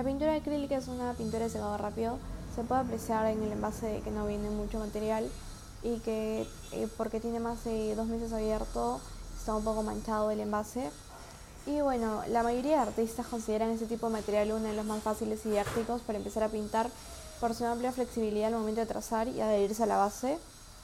La pintura acrílica es una pintura de secado rápido. Se puede apreciar en el envase que no viene mucho material y que eh, porque tiene más de dos meses abierto está un poco manchado el envase. Y bueno, la mayoría de artistas consideran este tipo de material uno de los más fáciles y didácticos para empezar a pintar por su amplia flexibilidad al momento de trazar y adherirse a la base.